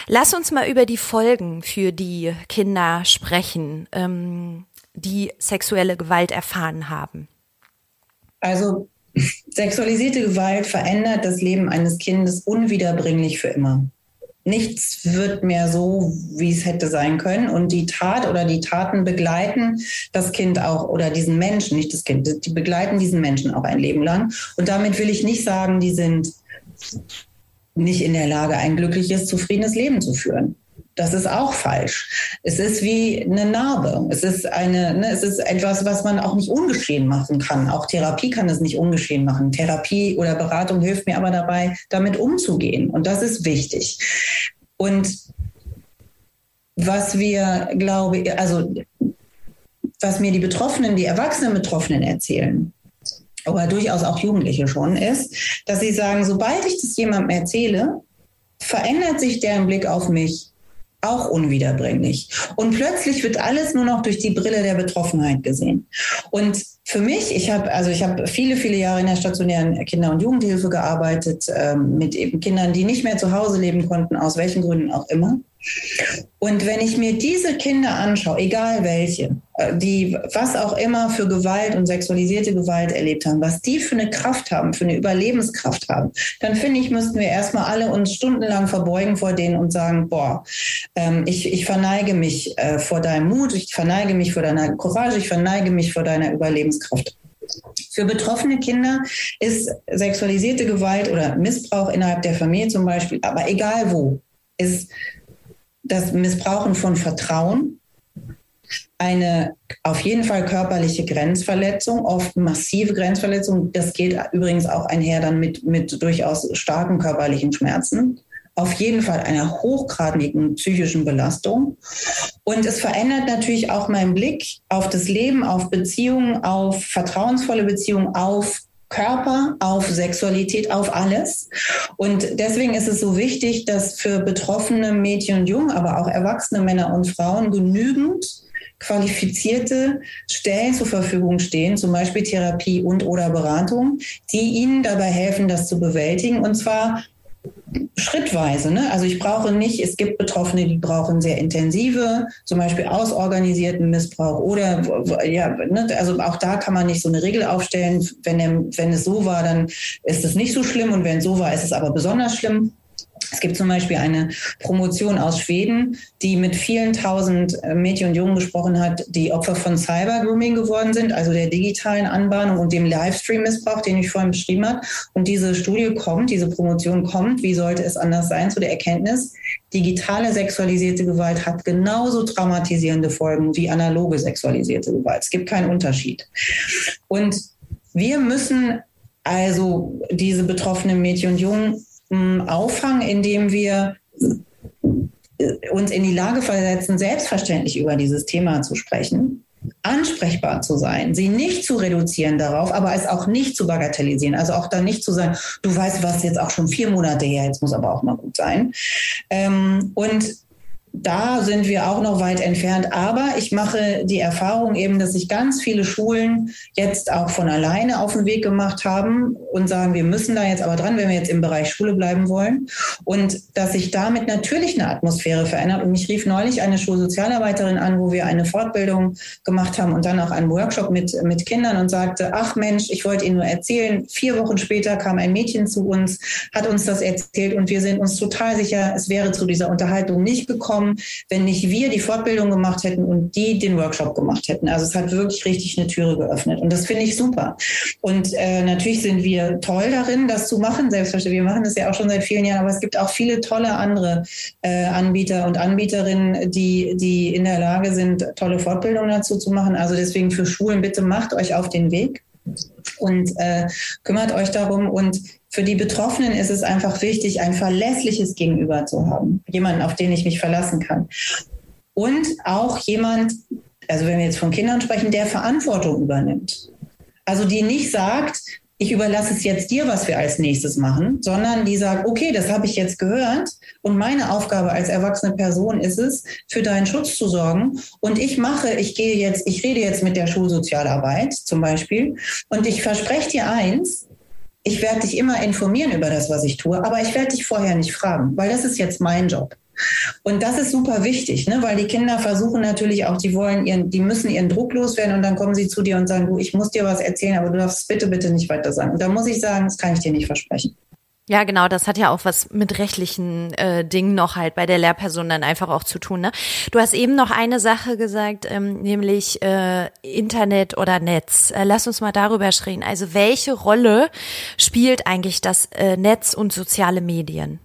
Lass uns mal über die Folgen für die Kinder sprechen, ähm, die sexuelle Gewalt erfahren haben. Also Sexualisierte Gewalt verändert das Leben eines Kindes unwiederbringlich für immer. Nichts wird mehr so, wie es hätte sein können. Und die Tat oder die Taten begleiten das Kind auch oder diesen Menschen, nicht das Kind, die begleiten diesen Menschen auch ein Leben lang. Und damit will ich nicht sagen, die sind nicht in der Lage, ein glückliches, zufriedenes Leben zu führen. Das ist auch falsch. Es ist wie eine Narbe. Es ist eine, ne, es ist etwas, was man auch nicht ungeschehen machen kann. Auch Therapie kann es nicht ungeschehen machen. Therapie oder Beratung hilft mir aber dabei, damit umzugehen. Und das ist wichtig. Und was wir, glaube also was mir die Betroffenen, die erwachsenen Betroffenen erzählen, aber durchaus auch Jugendliche schon, ist, dass sie sagen, sobald ich das jemandem erzähle, verändert sich deren Blick auf mich auch unwiederbringlich. Und plötzlich wird alles nur noch durch die Brille der Betroffenheit gesehen. Und für mich, ich habe also ich habe viele, viele Jahre in der stationären Kinder- und Jugendhilfe gearbeitet, ähm, mit eben Kindern, die nicht mehr zu Hause leben konnten, aus welchen Gründen auch immer. Und wenn ich mir diese Kinder anschaue, egal welche, die was auch immer für Gewalt und sexualisierte Gewalt erlebt haben, was die für eine Kraft haben, für eine Überlebenskraft haben, dann finde ich, müssten wir erstmal alle uns stundenlang verbeugen vor denen und sagen, boah, ähm, ich, ich verneige mich äh, vor deinem Mut, ich verneige mich vor deiner Courage, ich verneige mich vor deiner Überlebenskraft. Für betroffene Kinder ist sexualisierte Gewalt oder Missbrauch innerhalb der Familie zum Beispiel, aber egal wo, ist das Missbrauchen von Vertrauen, eine auf jeden Fall körperliche Grenzverletzung, oft massive Grenzverletzung. Das geht übrigens auch einher dann mit, mit durchaus starken körperlichen Schmerzen. Auf jeden Fall einer hochgradigen psychischen Belastung. Und es verändert natürlich auch meinen Blick auf das Leben, auf Beziehungen, auf vertrauensvolle Beziehungen, auf Körper, auf Sexualität, auf alles. Und deswegen ist es so wichtig, dass für betroffene Mädchen und Jungen, aber auch erwachsene Männer und Frauen genügend qualifizierte Stellen zur Verfügung stehen, zum Beispiel Therapie und oder Beratung, die ihnen dabei helfen, das zu bewältigen. Und zwar schrittweise. Ne? Also ich brauche nicht, es gibt Betroffene, die brauchen sehr intensive, zum Beispiel ausorganisierten Missbrauch oder ja, ne? also auch da kann man nicht so eine Regel aufstellen. Wenn, wenn es so war, dann ist es nicht so schlimm und wenn so war, ist es aber besonders schlimm. Es gibt zum Beispiel eine Promotion aus Schweden, die mit vielen tausend äh, Mädchen und Jungen gesprochen hat, die Opfer von Cybergrooming geworden sind, also der digitalen Anbahnung und dem Livestream-Missbrauch, den ich vorhin beschrieben habe. Und diese Studie kommt, diese Promotion kommt, wie sollte es anders sein, zu der Erkenntnis, digitale sexualisierte Gewalt hat genauso traumatisierende Folgen wie analoge sexualisierte Gewalt. Es gibt keinen Unterschied. Und wir müssen also diese betroffenen Mädchen und Jungen auffangen, indem wir uns in die Lage versetzen, selbstverständlich über dieses Thema zu sprechen, ansprechbar zu sein, sie nicht zu reduzieren darauf, aber es auch nicht zu bagatellisieren. Also auch da nicht zu sagen, du weißt was jetzt auch schon vier Monate her, jetzt muss aber auch mal gut sein. Ähm, und da sind wir auch noch weit entfernt. Aber ich mache die Erfahrung eben, dass sich ganz viele Schulen jetzt auch von alleine auf den Weg gemacht haben und sagen, wir müssen da jetzt aber dran, wenn wir jetzt im Bereich Schule bleiben wollen. Und dass sich damit natürlich eine Atmosphäre verändert. Und mich rief neulich eine Schulsozialarbeiterin an, wo wir eine Fortbildung gemacht haben und dann auch einen Workshop mit, mit Kindern und sagte, ach Mensch, ich wollte Ihnen nur erzählen, vier Wochen später kam ein Mädchen zu uns, hat uns das erzählt und wir sind uns total sicher, es wäre zu dieser Unterhaltung nicht gekommen gekommen, wenn nicht wir die Fortbildung gemacht hätten und die den Workshop gemacht hätten. Also es hat wirklich richtig eine Türe geöffnet und das finde ich super. Und äh, natürlich sind wir toll darin, das zu machen. Selbstverständlich, wir machen das ja auch schon seit vielen Jahren, aber es gibt auch viele tolle andere äh, Anbieter und Anbieterinnen, die, die in der Lage sind, tolle Fortbildungen dazu zu machen. Also deswegen für Schulen, bitte macht euch auf den Weg und äh, kümmert euch darum. Und für die Betroffenen ist es einfach wichtig, ein verlässliches Gegenüber zu haben. Jemanden, auf den ich mich verlassen kann. Und auch jemand, also wenn wir jetzt von Kindern sprechen, der Verantwortung übernimmt. Also die nicht sagt, ich überlasse es jetzt dir, was wir als nächstes machen, sondern die sagt, okay, das habe ich jetzt gehört und meine Aufgabe als erwachsene Person ist es, für deinen Schutz zu sorgen und ich mache, ich gehe jetzt, ich rede jetzt mit der Schulsozialarbeit zum Beispiel und ich verspreche dir eins, ich werde dich immer informieren über das, was ich tue, aber ich werde dich vorher nicht fragen, weil das ist jetzt mein Job. Und das ist super wichtig, ne? weil die Kinder versuchen natürlich auch, die wollen ihren, die müssen ihren Druck loswerden und dann kommen sie zu dir und sagen, du, ich muss dir was erzählen, aber du darfst bitte, bitte nicht weiter sagen. Und da muss ich sagen, das kann ich dir nicht versprechen. Ja, genau, das hat ja auch was mit rechtlichen äh, Dingen noch halt bei der Lehrperson dann einfach auch zu tun. Ne? Du hast eben noch eine Sache gesagt, ähm, nämlich äh, Internet oder Netz. Äh, lass uns mal darüber schreien. Also welche Rolle spielt eigentlich das äh, Netz und soziale Medien?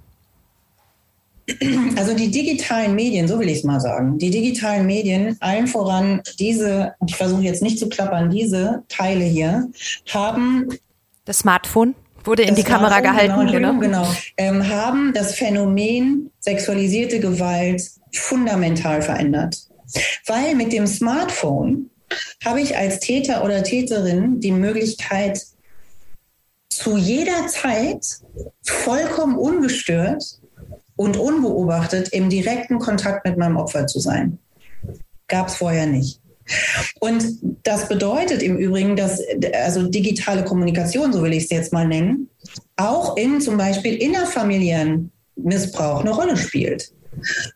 Also die digitalen Medien, so will ich es mal sagen, die digitalen Medien, allen voran diese, ich versuche jetzt nicht zu klappern, diese Teile hier, haben das Smartphone wurde in die Kamera gehalten, genau, genau ähm, haben das Phänomen sexualisierte Gewalt fundamental verändert. Weil mit dem Smartphone habe ich als Täter oder Täterin die Möglichkeit, zu jeder Zeit vollkommen ungestört und unbeobachtet im direkten Kontakt mit meinem Opfer zu sein. Gab es vorher nicht. Und das bedeutet im Übrigen, dass also digitale Kommunikation, so will ich es jetzt mal nennen, auch in zum Beispiel innerfamiliären Missbrauch eine Rolle spielt.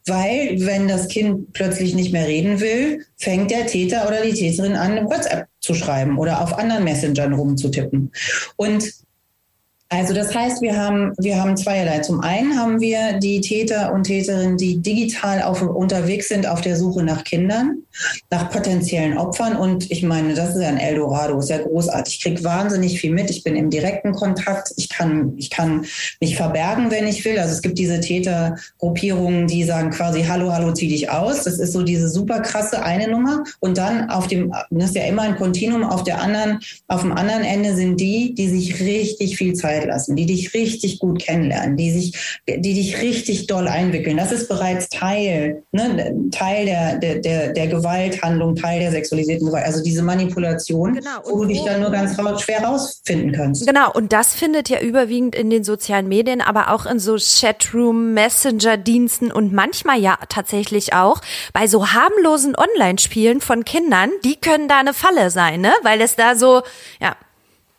Weil, wenn das Kind plötzlich nicht mehr reden will, fängt der Täter oder die Täterin an, WhatsApp zu schreiben oder auf anderen Messengern rumzutippen. Und also das heißt, wir haben, wir haben zweierlei. Zum einen haben wir die Täter und Täterinnen, die digital auf, unterwegs sind auf der Suche nach Kindern nach potenziellen Opfern. Und ich meine, das ist ja ein Eldorado, ist ja großartig. Ich kriege wahnsinnig viel mit. Ich bin im direkten Kontakt. Ich kann, ich kann mich verbergen, wenn ich will. Also es gibt diese Tätergruppierungen, die sagen quasi, hallo, hallo, zieh dich aus. Das ist so diese super krasse eine Nummer. Und dann auf dem, das ist ja immer ein Kontinuum, auf der anderen, auf dem anderen Ende sind die, die sich richtig viel Zeit lassen, die dich richtig gut kennenlernen, die sich, die dich richtig doll einwickeln. Das ist bereits Teil, ne, Teil der, der, der, der Gewalthandlung, Teil der sexualisierten Gewalt. Also diese Manipulation, genau. wo du dich dann nur ganz schwer rausfinden kannst. Genau. Und das findet ja überwiegend in den sozialen Medien, aber auch in so Chatroom, Messenger-Diensten und manchmal ja tatsächlich auch bei so harmlosen Online-Spielen von Kindern, die können da eine Falle sein, ne? Weil es da so, ja,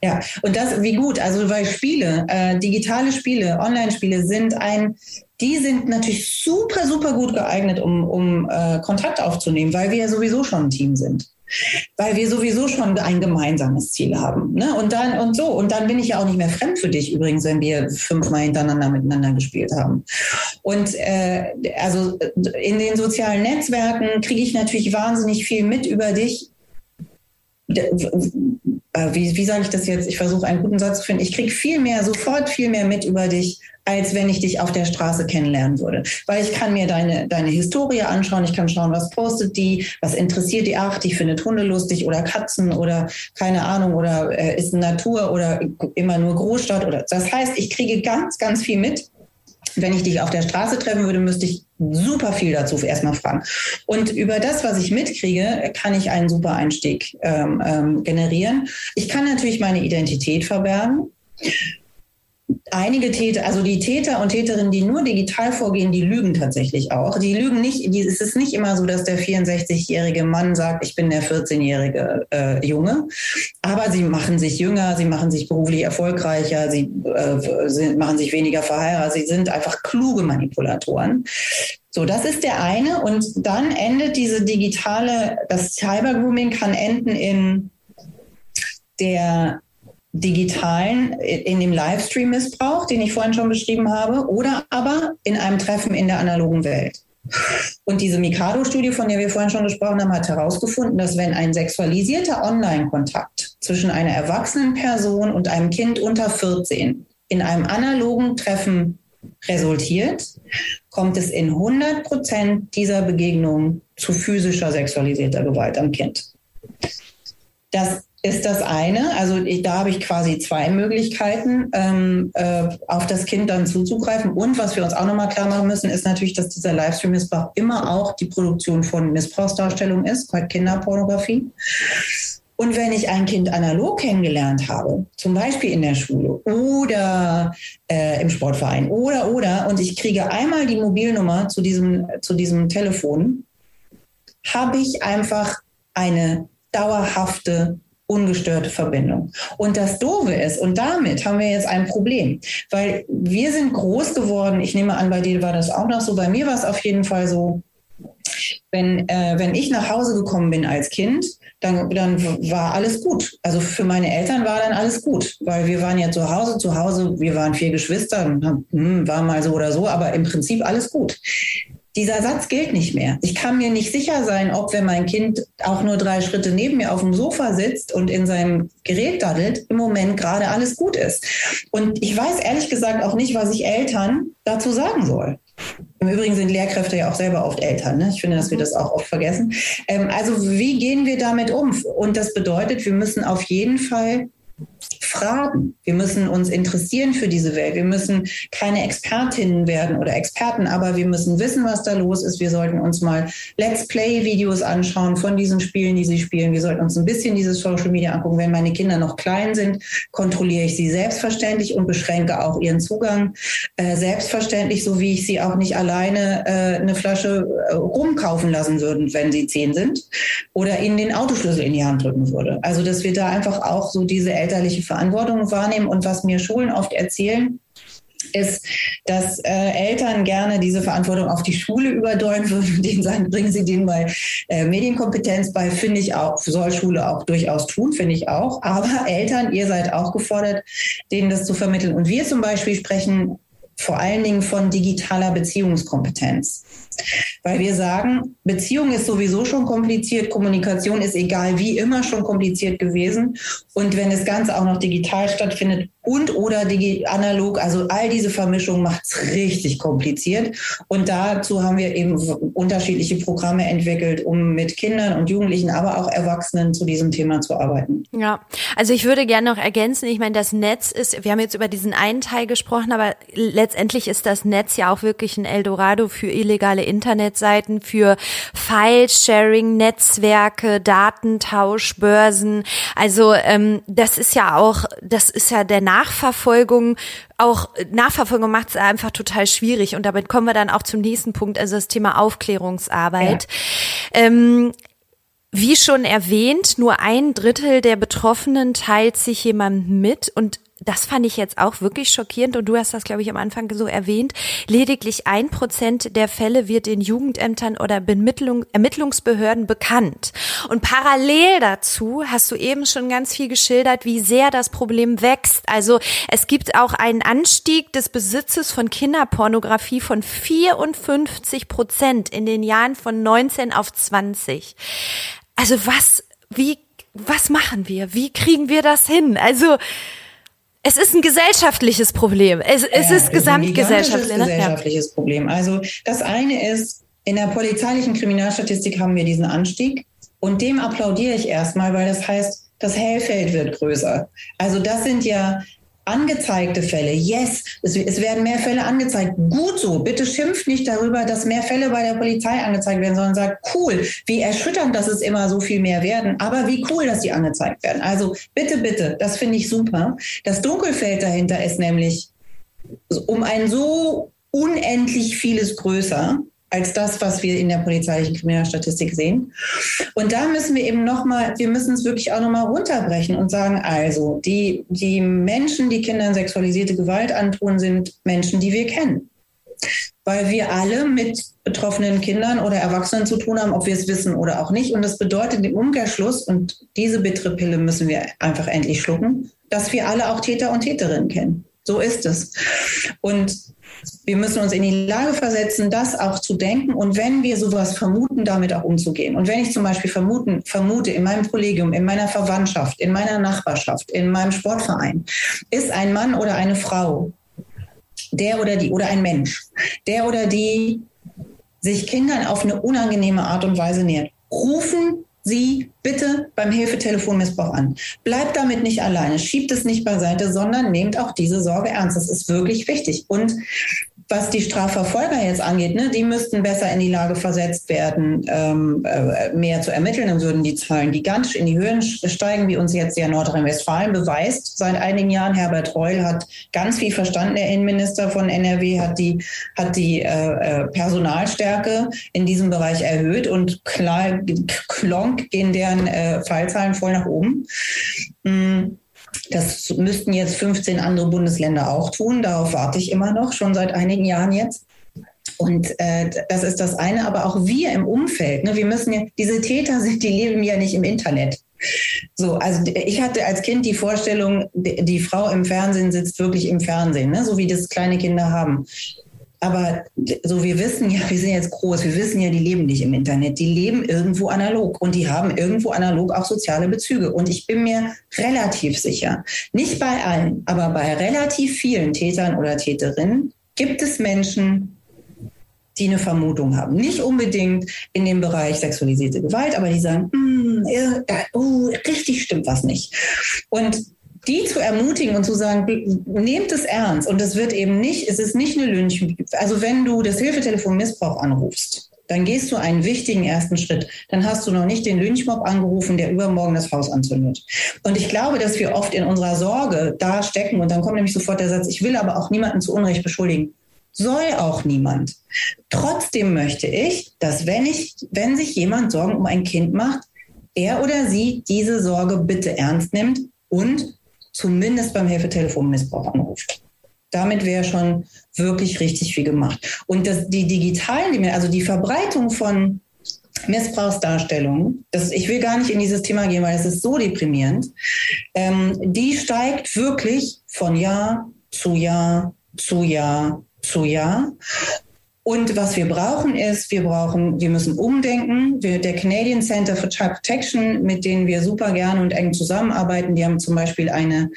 ja, und das, wie gut, also weil Spiele, äh, digitale Spiele, Online-Spiele sind ein, die sind natürlich super, super gut geeignet, um, um äh, Kontakt aufzunehmen, weil wir ja sowieso schon ein Team sind. Weil wir sowieso schon ein gemeinsames Ziel haben. Ne? Und dann und so. Und dann bin ich ja auch nicht mehr fremd für dich übrigens, wenn wir fünfmal hintereinander miteinander gespielt haben. Und äh, also in den sozialen Netzwerken kriege ich natürlich wahnsinnig viel mit über dich äh, wie, wie sage ich das jetzt? Ich versuche einen guten Satz zu finden. Ich kriege viel mehr, sofort viel mehr mit über dich, als wenn ich dich auf der Straße kennenlernen würde. Weil ich kann mir deine, deine Historie anschauen, ich kann schauen, was postet die, was interessiert die, ach, die findet Hunde lustig oder Katzen oder keine Ahnung oder äh, ist Natur oder immer nur Großstadt oder das heißt, ich kriege ganz, ganz viel mit wenn ich dich auf der Straße treffen würde, müsste ich super viel dazu erstmal fragen. Und über das, was ich mitkriege, kann ich einen super Einstieg ähm, ähm, generieren. Ich kann natürlich meine Identität verbergen einige Täter, also die Täter und Täterinnen, die nur digital vorgehen, die lügen tatsächlich auch. Die lügen nicht, die, es ist nicht immer so, dass der 64-jährige Mann sagt, ich bin der 14-jährige äh, Junge. Aber sie machen sich jünger, sie machen sich beruflich erfolgreicher, sie äh, sind, machen sich weniger verheiratet, sie sind einfach kluge Manipulatoren. So, das ist der eine. Und dann endet diese digitale, das Cybergrooming kann enden in der digitalen, in dem Livestream-Missbrauch, den ich vorhin schon beschrieben habe, oder aber in einem Treffen in der analogen Welt. Und diese Mikado-Studie, von der wir vorhin schon gesprochen haben, hat herausgefunden, dass wenn ein sexualisierter Online-Kontakt zwischen einer erwachsenen Person und einem Kind unter 14 in einem analogen Treffen resultiert, kommt es in 100 Prozent dieser Begegnungen zu physischer sexualisierter Gewalt am Kind. Das ist das eine. Also ich, da habe ich quasi zwei Möglichkeiten, ähm, äh, auf das Kind dann zuzugreifen. Und was wir uns auch nochmal klar machen müssen, ist natürlich, dass dieser Livestream-Missbrauch immer auch die Produktion von Missbrauchsdarstellung ist, bei Kinderpornografie. Und wenn ich ein Kind analog kennengelernt habe, zum Beispiel in der Schule oder äh, im Sportverein oder oder und ich kriege einmal die Mobilnummer zu diesem, zu diesem Telefon, habe ich einfach eine dauerhafte ungestörte Verbindung. Und das Doofe ist, und damit haben wir jetzt ein Problem, weil wir sind groß geworden, ich nehme an, bei dir war das auch noch so, bei mir war es auf jeden Fall so, wenn, äh, wenn ich nach Hause gekommen bin als Kind, dann, dann war alles gut. Also für meine Eltern war dann alles gut, weil wir waren ja zu Hause, zu Hause, wir waren vier Geschwister, hm, war mal so oder so, aber im Prinzip alles gut dieser Satz gilt nicht mehr. Ich kann mir nicht sicher sein, ob wenn mein Kind auch nur drei Schritte neben mir auf dem Sofa sitzt und in seinem Gerät daddelt, im Moment gerade alles gut ist. Und ich weiß ehrlich gesagt auch nicht, was ich Eltern dazu sagen soll. Im Übrigen sind Lehrkräfte ja auch selber oft Eltern. Ne? Ich finde, dass wir das auch oft vergessen. Ähm, also wie gehen wir damit um? Und das bedeutet, wir müssen auf jeden Fall fragen. Wir müssen uns interessieren für diese Welt. Wir müssen keine Expertinnen werden oder Experten, aber wir müssen wissen, was da los ist. Wir sollten uns mal Let's Play-Videos anschauen von diesen Spielen, die sie spielen. Wir sollten uns ein bisschen dieses Social Media angucken. Wenn meine Kinder noch klein sind, kontrolliere ich sie selbstverständlich und beschränke auch ihren Zugang. Äh, selbstverständlich, so wie ich sie auch nicht alleine äh, eine Flasche äh, rumkaufen lassen würden, wenn sie zehn sind, oder ihnen den Autoschlüssel in die Hand drücken würde. Also, dass wir da einfach auch so diese elterliche Verantwortung wahrnehmen und was mir Schulen oft erzählen, ist, dass äh, Eltern gerne diese Verantwortung auf die Schule überdeuten würden und denen sagen, bringen Sie denen mal äh, Medienkompetenz bei, finde ich auch, soll Schule auch durchaus tun, finde ich auch. Aber Eltern, ihr seid auch gefordert, denen das zu vermitteln. Und wir zum Beispiel sprechen vor allen Dingen von digitaler Beziehungskompetenz. Weil wir sagen, Beziehung ist sowieso schon kompliziert, Kommunikation ist egal wie immer schon kompliziert gewesen. Und wenn das Ganze auch noch digital stattfindet und oder analog, also all diese Vermischung macht es richtig kompliziert. Und dazu haben wir eben unterschiedliche Programme entwickelt, um mit Kindern und Jugendlichen, aber auch Erwachsenen zu diesem Thema zu arbeiten. Ja, also ich würde gerne noch ergänzen, ich meine, das Netz ist, wir haben jetzt über diesen einen Teil gesprochen, aber letztendlich ist das Netz ja auch wirklich ein Eldorado für illegale Internetseiten, für File-Sharing, Netzwerke, Datentausch, Börsen. Also ähm, das ist ja auch, das ist ja der Nachverfolgung auch Nachverfolgung macht es einfach total schwierig und damit kommen wir dann auch zum nächsten Punkt, also das Thema Aufklärungsarbeit. Ja. Ähm, wie schon erwähnt, nur ein Drittel der Betroffenen teilt sich jemand mit und das fand ich jetzt auch wirklich schockierend und du hast das, glaube ich, am Anfang so erwähnt. Lediglich ein Prozent der Fälle wird in Jugendämtern oder Bemittlung, Ermittlungsbehörden bekannt. Und parallel dazu hast du eben schon ganz viel geschildert, wie sehr das Problem wächst. Also es gibt auch einen Anstieg des Besitzes von Kinderpornografie von 54 Prozent in den Jahren von 19 auf 20. Also was, wie, was machen wir? Wie kriegen wir das hin? Also, es ist ein gesellschaftliches Problem. Es, es ja, ist gesamtgesellschaftlich. Ein gesellschaftliches ja. Problem. Also das eine ist, in der polizeilichen Kriminalstatistik haben wir diesen Anstieg und dem applaudiere ich erstmal, weil das heißt, das Hellfeld wird größer. Also das sind ja angezeigte Fälle. Yes, es, es, werden mehr Fälle angezeigt. Gut so. Bitte schimpft nicht darüber, dass mehr Fälle bei der Polizei angezeigt werden, sondern sagt, cool, wie erschütternd, dass es immer so viel mehr werden, aber wie cool, dass die angezeigt werden. Also bitte, bitte, das finde ich super. Das Dunkelfeld dahinter ist nämlich um ein so unendlich vieles größer als das, was wir in der polizeilichen Kriminalstatistik sehen. Und da müssen wir eben nochmal, wir müssen es wirklich auch nochmal runterbrechen und sagen, also die, die Menschen, die Kindern sexualisierte Gewalt antun, sind Menschen, die wir kennen. Weil wir alle mit betroffenen Kindern oder Erwachsenen zu tun haben, ob wir es wissen oder auch nicht. Und das bedeutet im Umkehrschluss, und diese bittere Pille müssen wir einfach endlich schlucken, dass wir alle auch Täter und Täterinnen kennen. So ist es. Und wir müssen uns in die Lage versetzen, das auch zu denken und wenn wir sowas vermuten, damit auch umzugehen. Und wenn ich zum Beispiel vermuten, vermute, in meinem Kollegium, in meiner Verwandtschaft, in meiner Nachbarschaft, in meinem Sportverein, ist ein Mann oder eine Frau, der oder die oder ein Mensch, der oder die sich Kindern auf eine unangenehme Art und Weise nähert, rufen Sie bitte beim Hilfetelefonmissbrauch an. Bleibt damit nicht alleine, schiebt es nicht beiseite, sondern nehmt auch diese Sorge ernst. Das ist wirklich wichtig. Und was die Strafverfolger jetzt angeht, ne, die müssten besser in die Lage versetzt werden, ähm, äh, mehr zu ermitteln. Dann würden die Zahlen gigantisch in die Höhen steigen, wie uns jetzt ja Nordrhein-Westfalen beweist. Seit einigen Jahren Herbert Reul hat ganz viel verstanden. Der Innenminister von NRW hat die, hat die äh, äh, Personalstärke in diesem Bereich erhöht und klar, klonk gehen deren äh, Fallzahlen voll nach oben. Mhm. Das müssten jetzt 15 andere Bundesländer auch tun. Darauf warte ich immer noch, schon seit einigen Jahren jetzt. Und äh, das ist das eine, aber auch wir im Umfeld. Ne, wir müssen ja, diese Täter sind, die leben ja nicht im Internet. So, also ich hatte als Kind die Vorstellung, die, Frau im Fernsehen sitzt wirklich im Fernsehen, ne, so wie das kleine Kinder haben. Aber so, wir wissen ja, wir sind jetzt groß, wir wissen ja, die leben nicht im Internet, die leben irgendwo analog und die haben irgendwo analog auch soziale Bezüge. Und ich bin mir relativ sicher, nicht bei allen, aber bei relativ vielen Tätern oder Täterinnen gibt es Menschen, die eine Vermutung haben. Nicht unbedingt in dem Bereich sexualisierte Gewalt, aber die sagen, mm, äh, oh, richtig stimmt was nicht. Und die zu ermutigen und zu sagen, nehmt es ernst. Und es wird eben nicht, es ist nicht eine Lynch. Also wenn du das Hilfetelefon Missbrauch anrufst, dann gehst du einen wichtigen ersten Schritt. Dann hast du noch nicht den Lynchmob angerufen, der übermorgen das Haus anzündet. Und ich glaube, dass wir oft in unserer Sorge da stecken und dann kommt nämlich sofort der Satz, ich will aber auch niemanden zu Unrecht beschuldigen. Soll auch niemand. Trotzdem möchte ich, dass wenn ich, wenn sich jemand Sorgen um ein Kind macht, er oder sie diese Sorge bitte ernst nimmt und zumindest beim Hilfetelefonmissbrauch anruft. Damit wäre schon wirklich richtig viel gemacht. Und das, die digitalen, also die Verbreitung von Missbrauchsdarstellungen, das, ich will gar nicht in dieses Thema gehen, weil es ist so deprimierend, ähm, die steigt wirklich von Jahr zu Jahr zu Jahr zu Jahr. Und was wir brauchen ist, wir brauchen, wir müssen umdenken. Wir, der Canadian Center for Child Protection, mit denen wir super gerne und eng zusammenarbeiten, die haben zum Beispiel eine,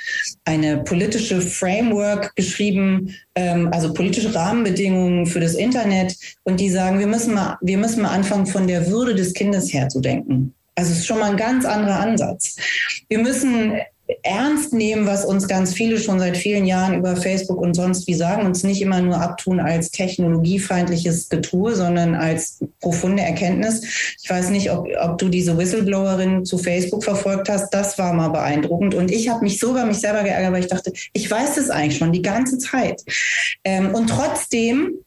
eine politische Framework geschrieben, ähm, also politische Rahmenbedingungen für das Internet. Und die sagen, wir müssen mal, wir müssen mal anfangen, von der Würde des Kindes her zu denken. Also es ist schon mal ein ganz anderer Ansatz. Wir müssen ernst nehmen, was uns ganz viele schon seit vielen Jahren über Facebook und sonst wie sagen, uns nicht immer nur abtun als technologiefeindliches Getue, sondern als profunde Erkenntnis. Ich weiß nicht, ob, ob du diese Whistleblowerin zu Facebook verfolgt hast. Das war mal beeindruckend. Und ich habe mich sogar mich selber geärgert, weil ich dachte, ich weiß das eigentlich schon die ganze Zeit. Ähm, und trotzdem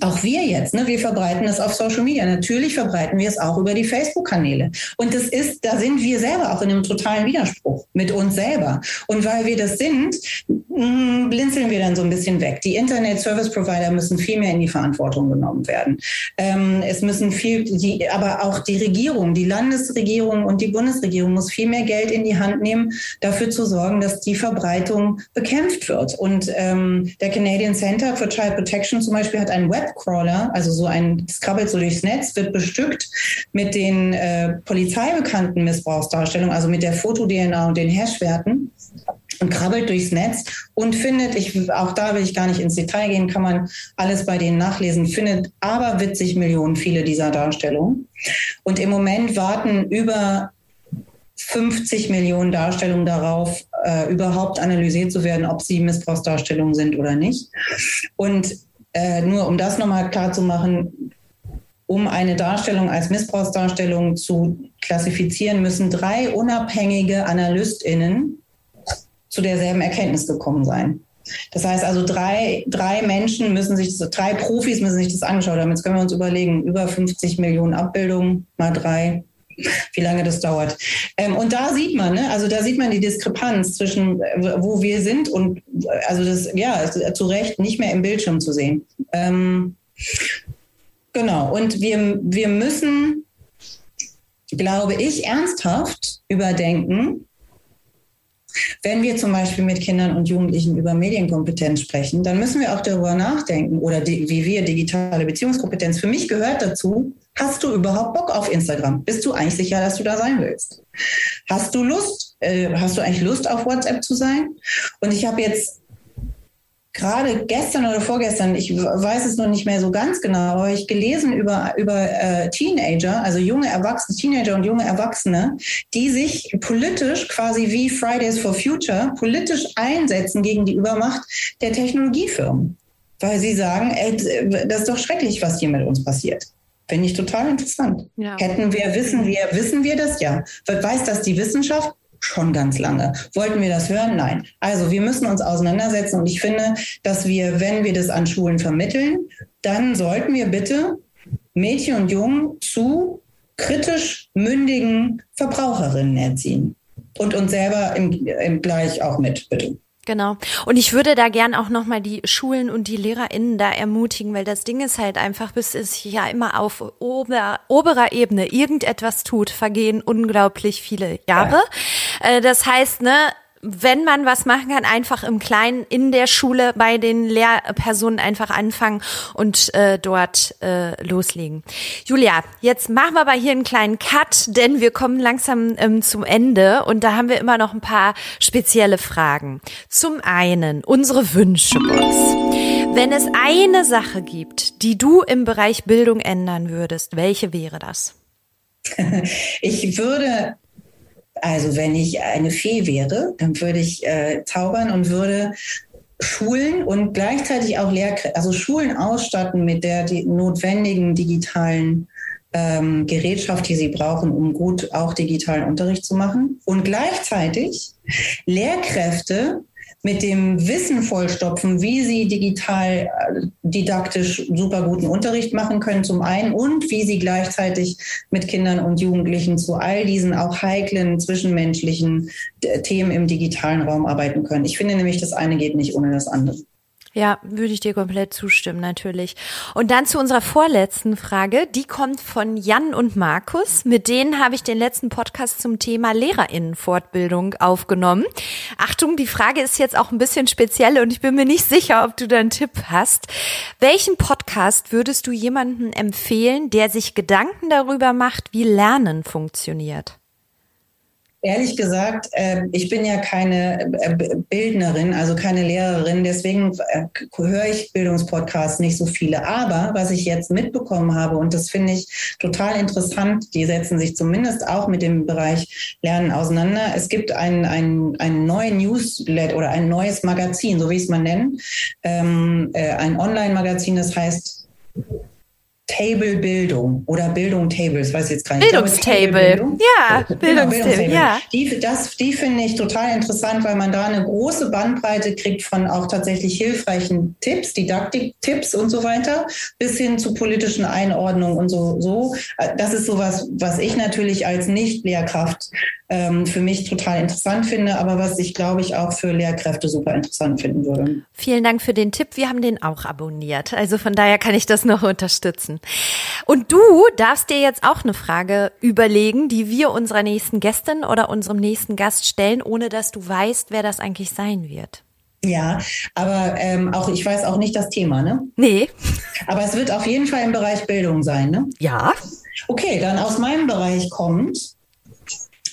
auch wir jetzt, ne, wir verbreiten es auf Social Media. Natürlich verbreiten wir es auch über die Facebook-Kanäle. Und das ist, da sind wir selber auch in einem totalen Widerspruch mit uns selber. Und weil wir das sind, mh, blinzeln wir dann so ein bisschen weg. Die Internet-Service-Provider müssen viel mehr in die Verantwortung genommen werden. Ähm, es müssen viel, die, aber auch die Regierung, die Landesregierung und die Bundesregierung muss viel mehr Geld in die Hand nehmen, dafür zu sorgen, dass die Verbreitung bekämpft wird. Und ähm, der Canadian Center for Child Protection zum Beispiel hat einen Web Webcrawler, also so ein, das krabbelt so durchs Netz, wird bestückt mit den äh, polizeibekannten Missbrauchsdarstellungen, also mit der Foto-DNA und den Hashwerten und krabbelt durchs Netz und findet, ich, auch da will ich gar nicht ins Detail gehen, kann man alles bei denen nachlesen, findet aber witzig Millionen viele dieser Darstellungen. Und im Moment warten über 50 Millionen Darstellungen darauf, äh, überhaupt analysiert zu werden, ob sie Missbrauchsdarstellungen sind oder nicht. Und äh, nur um das nochmal klar zu machen, um eine Darstellung als Missbrauchsdarstellung zu klassifizieren, müssen drei unabhängige AnalystInnen zu derselben Erkenntnis gekommen sein. Das heißt also, drei, drei Menschen müssen sich, drei Profis müssen sich das angeschaut haben. Jetzt können wir uns überlegen, über 50 Millionen Abbildungen mal drei, wie lange das dauert. Ähm, und da sieht man, ne, also da sieht man die Diskrepanz zwischen, äh, wo wir sind und, äh, also das, ja, zu Recht nicht mehr im Bildschirm zu sehen. Ähm, genau, und wir, wir müssen, glaube ich, ernsthaft überdenken, wenn wir zum Beispiel mit Kindern und Jugendlichen über Medienkompetenz sprechen, dann müssen wir auch darüber nachdenken oder wie wir digitale Beziehungskompetenz. Für mich gehört dazu, hast du überhaupt Bock auf Instagram? Bist du eigentlich sicher, dass du da sein willst? Hast du Lust? Äh, hast du eigentlich Lust auf WhatsApp zu sein? Und ich habe jetzt gerade gestern oder vorgestern, ich weiß es noch nicht mehr so ganz genau, aber ich gelesen über, über äh, Teenager, also junge Erwachsene, Teenager und junge Erwachsene, die sich politisch quasi wie Fridays for Future politisch einsetzen gegen die Übermacht der Technologiefirmen. Weil sie sagen, ey, das ist doch schrecklich, was hier mit uns passiert. Finde ich total interessant. Ja. Hätten wir, wissen wir, wissen wir das ja. Weiß das die Wissenschaft? schon ganz lange. Wollten wir das hören? Nein. Also wir müssen uns auseinandersetzen und ich finde, dass wir, wenn wir das an Schulen vermitteln, dann sollten wir bitte Mädchen und Jungen zu kritisch mündigen Verbraucherinnen erziehen. Und uns selber im, im gleich auch mit, bitte. Genau. Und ich würde da gern auch nochmal die Schulen und die LehrerInnen da ermutigen, weil das Ding ist halt einfach, bis es ja immer auf ober, oberer Ebene irgendetwas tut, vergehen unglaublich viele Jahre. Ja. Äh, das heißt, ne, wenn man was machen kann, einfach im Kleinen in der Schule bei den Lehrpersonen einfach anfangen und äh, dort äh, loslegen. Julia, jetzt machen wir aber hier einen kleinen Cut, denn wir kommen langsam ähm, zum Ende und da haben wir immer noch ein paar spezielle Fragen. Zum einen unsere Wünschebox. Wenn es eine Sache gibt, die du im Bereich Bildung ändern würdest, welche wäre das? Ich würde also wenn ich eine Fee wäre, dann würde ich äh, zaubern und würde Schulen und gleichzeitig auch Lehrkräfte, also Schulen ausstatten mit der notwendigen digitalen ähm, Gerätschaft, die sie brauchen, um gut auch digitalen Unterricht zu machen. Und gleichzeitig Lehrkräfte mit dem Wissen vollstopfen, wie sie digital äh, didaktisch super guten Unterricht machen können zum einen und wie sie gleichzeitig mit Kindern und Jugendlichen zu all diesen auch heiklen zwischenmenschlichen äh, Themen im digitalen Raum arbeiten können. Ich finde nämlich, das eine geht nicht ohne das andere. Ja, würde ich dir komplett zustimmen, natürlich. Und dann zu unserer vorletzten Frage. Die kommt von Jan und Markus. Mit denen habe ich den letzten Podcast zum Thema Lehrerinnenfortbildung aufgenommen. Achtung, die Frage ist jetzt auch ein bisschen speziell und ich bin mir nicht sicher, ob du da einen Tipp hast. Welchen Podcast würdest du jemandem empfehlen, der sich Gedanken darüber macht, wie Lernen funktioniert? Ehrlich gesagt, äh, ich bin ja keine äh, Bildnerin, also keine Lehrerin, deswegen äh, höre ich Bildungspodcasts nicht so viele. Aber was ich jetzt mitbekommen habe, und das finde ich total interessant, die setzen sich zumindest auch mit dem Bereich Lernen auseinander. Es gibt ein, ein, ein neuen Newsletter oder ein neues Magazin, so wie ich es mal nennen, ähm, äh, ein Online-Magazin, das heißt Table Bildung oder Bildung Tables, weiß ich jetzt gar nicht. Bildungstable. Ja, genau, Bildungstable. Ja. Die, das, die finde ich total interessant, weil man da eine große Bandbreite kriegt von auch tatsächlich hilfreichen Tipps, Didaktik-Tipps und so weiter, bis hin zu politischen Einordnungen und so, so. Das ist sowas, was ich natürlich als Nicht-Lehrkraft ähm, für mich total interessant finde, aber was ich glaube ich auch für Lehrkräfte super interessant finden würde. Vielen Dank für den Tipp. Wir haben den auch abonniert. Also von daher kann ich das noch unterstützen. Und du darfst dir jetzt auch eine Frage überlegen, die wir unserer nächsten Gästin oder unserem nächsten Gast stellen, ohne dass du weißt, wer das eigentlich sein wird. Ja, aber ähm, auch ich weiß auch nicht das Thema, ne? Nee. Aber es wird auf jeden Fall im Bereich Bildung sein, ne? Ja. Okay, dann aus meinem Bereich kommt,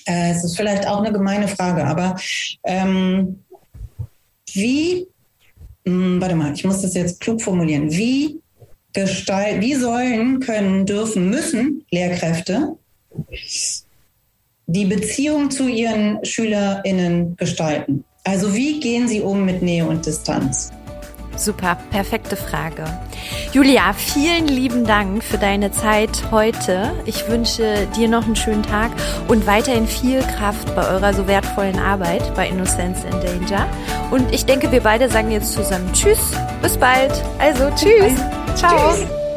äh, es ist vielleicht auch eine gemeine Frage, aber ähm, wie, mh, hm, warte mal, ich muss das jetzt klug formulieren, wie gestalten, wie sollen, können, dürfen, müssen Lehrkräfte die Beziehung zu ihren SchülerInnen gestalten? Also wie gehen sie um mit Nähe und Distanz? Super, perfekte Frage. Julia, vielen lieben Dank für deine Zeit heute. Ich wünsche dir noch einen schönen Tag und weiterhin viel Kraft bei eurer so wertvollen Arbeit bei Innocence in Danger. Und ich denke, wir beide sagen jetzt zusammen Tschüss, bis bald. Also Tschüss. Ciao. Tschüss.